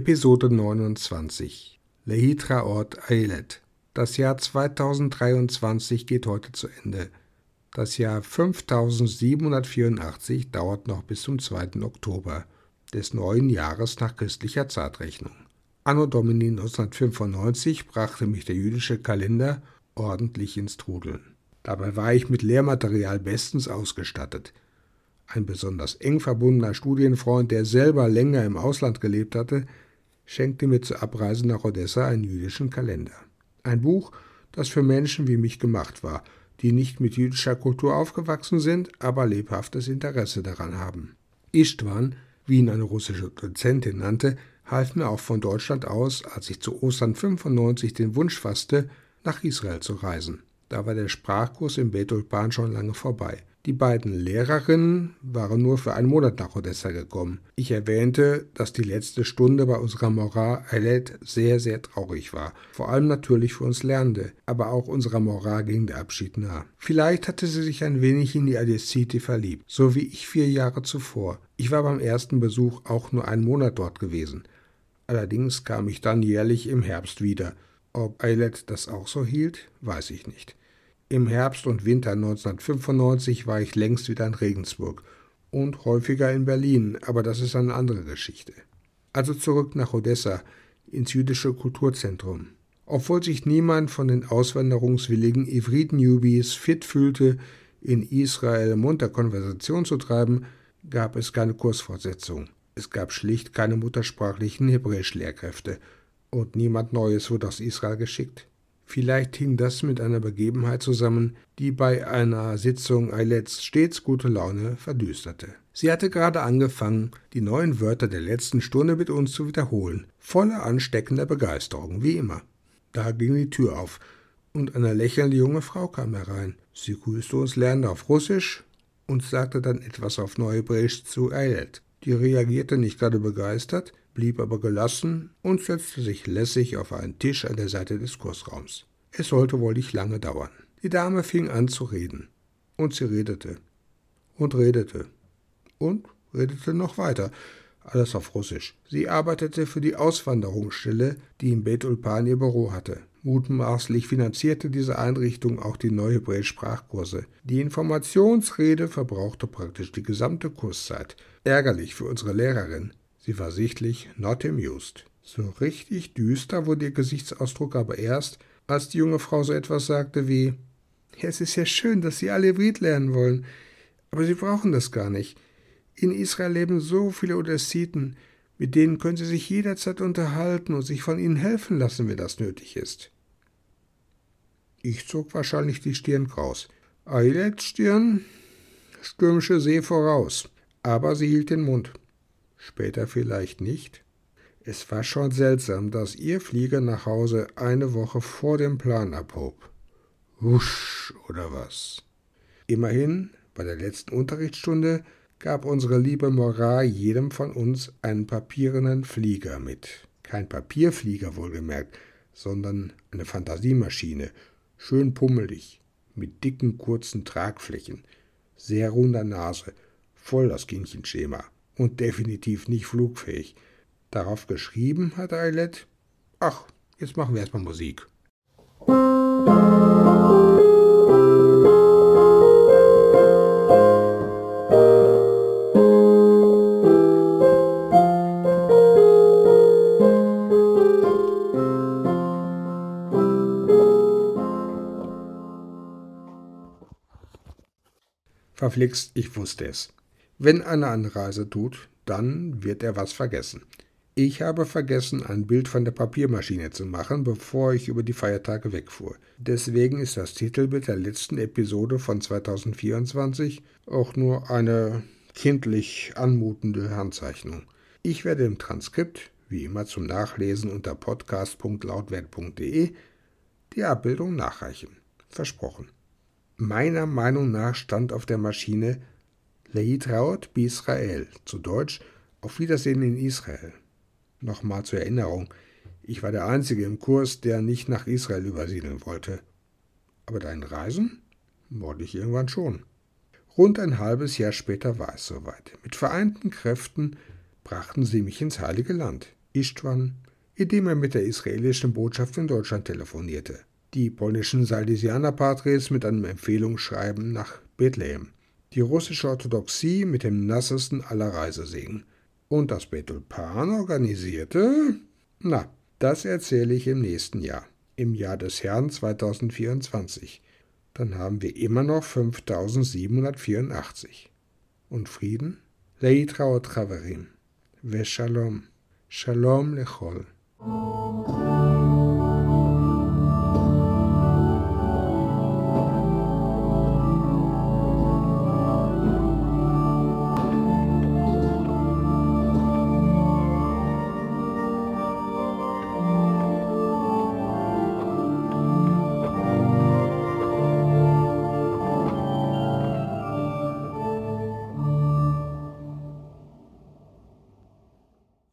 Episode 29 Lehitra Ort Eilet. Das Jahr 2023 geht heute zu Ende. Das Jahr 5784 dauert noch bis zum 2. Oktober des neuen Jahres nach christlicher Zeitrechnung. Anno Domini 1995 brachte mich der jüdische Kalender ordentlich ins Trudeln. Dabei war ich mit Lehrmaterial bestens ausgestattet. Ein besonders eng verbundener Studienfreund, der selber länger im Ausland gelebt hatte, schenkte mir zur Abreise nach Odessa einen jüdischen Kalender. Ein Buch, das für Menschen wie mich gemacht war, die nicht mit jüdischer Kultur aufgewachsen sind, aber lebhaftes Interesse daran haben. Istvan, wie ihn eine russische Dozentin nannte, half mir auch von Deutschland aus, als ich zu Ostern 95 den Wunsch fasste, nach Israel zu reisen. Da war der Sprachkurs im Betulpan schon lange vorbei. Die beiden Lehrerinnen waren nur für einen Monat nach Odessa gekommen. Ich erwähnte, dass die letzte Stunde bei unserer Mora Eilet sehr, sehr traurig war. Vor allem natürlich für uns Lernende, aber auch unserer Mora ging der Abschied nah. Vielleicht hatte sie sich ein wenig in die Adesiti verliebt, so wie ich vier Jahre zuvor. Ich war beim ersten Besuch auch nur einen Monat dort gewesen. Allerdings kam ich dann jährlich im Herbst wieder. Ob Eilet das auch so hielt, weiß ich nicht. Im Herbst und Winter 1995 war ich längst wieder in Regensburg und häufiger in Berlin, aber das ist eine andere Geschichte. Also zurück nach Odessa, ins jüdische Kulturzentrum. Obwohl sich niemand von den auswanderungswilligen Ivrit-Newbies fit fühlte, in Israel munter Konversation zu treiben, gab es keine Kursfortsetzung. Es gab schlicht keine muttersprachlichen Hebräisch-Lehrkräfte und niemand Neues wurde aus Israel geschickt. Vielleicht hing das mit einer Begebenheit zusammen, die bei einer Sitzung Eilets stets gute Laune verdüsterte. Sie hatte gerade angefangen, die neuen Wörter der letzten Stunde mit uns zu wiederholen, voller ansteckender Begeisterung, wie immer. Da ging die Tür auf, und eine lächelnde junge Frau kam herein. Sie grüßte uns Lernende auf Russisch und sagte dann etwas auf Neuhebräisch zu Eilet. Die reagierte nicht gerade begeistert, blieb aber gelassen und setzte sich lässig auf einen Tisch an der Seite des Kursraums. Es sollte wohl nicht lange dauern. Die Dame fing an zu reden. Und sie redete. Und redete. Und redete noch weiter. Alles auf Russisch. Sie arbeitete für die Auswanderungsstelle, die in Bet Ulpan ihr Büro hatte. Mutmaßlich finanzierte diese Einrichtung auch die neue Sprachkurse. Die Informationsrede verbrauchte praktisch die gesamte Kurszeit. Ärgerlich für unsere Lehrerin. Sie war sichtlich not amused. So richtig düster wurde ihr Gesichtsausdruck aber erst, als die junge Frau so etwas sagte wie Es ist ja schön, dass Sie alle Hybrid lernen wollen, aber Sie brauchen das gar nicht. In Israel leben so viele Odessiten, mit denen können Sie sich jederzeit unterhalten und sich von ihnen helfen lassen, wenn das nötig ist. Ich zog wahrscheinlich die Stirn kraus. Eilets Stirn stürmische See voraus, aber sie hielt den Mund später vielleicht nicht. Es war schon seltsam, dass ihr Flieger nach Hause eine Woche vor dem Plan abhob. Wusch oder was? Immerhin, bei der letzten Unterrichtsstunde gab unsere liebe Moral jedem von uns einen papierenen Flieger mit. Kein Papierflieger wohlgemerkt, sondern eine Fantasiemaschine, schön pummelig, mit dicken kurzen Tragflächen, sehr runder Nase, voll das Kindchenschema und definitiv nicht flugfähig. Darauf geschrieben hat Eilert, ach, jetzt machen wir erstmal Musik. Verflixt, ich wusste es. Wenn eine Anreise tut, dann wird er was vergessen. Ich habe vergessen, ein Bild von der Papiermaschine zu machen, bevor ich über die Feiertage wegfuhr. Deswegen ist das Titelbild der letzten Episode von 2024 auch nur eine kindlich anmutende Handzeichnung. Ich werde im Transkript, wie immer zum Nachlesen unter podcast.lautwert.de, die Abbildung nachreichen. Versprochen. Meiner Meinung nach stand auf der Maschine Leitraut Bisrael, zu Deutsch Auf Wiedersehen in Israel. Nochmal zur Erinnerung, ich war der Einzige im Kurs, der nicht nach Israel übersiedeln wollte. Aber dein Reisen? Wollte ich irgendwann schon. Rund ein halbes Jahr später war es soweit. Mit vereinten Kräften brachten sie mich ins Heilige Land. Istvan, indem er mit der israelischen Botschaft in Deutschland telefonierte. Die polnischen Salesianer-Patres mit einem Empfehlungsschreiben nach Bethlehem. Die russische Orthodoxie mit dem nassesten aller Reisesegen. Und das Betulpan organisierte? Na, das erzähle ich im nächsten Jahr, im Jahr des Herrn 2024. Dann haben wir immer noch 5784. Und Frieden? Leitra Traverim. Ve Shalom. Shalom lechol.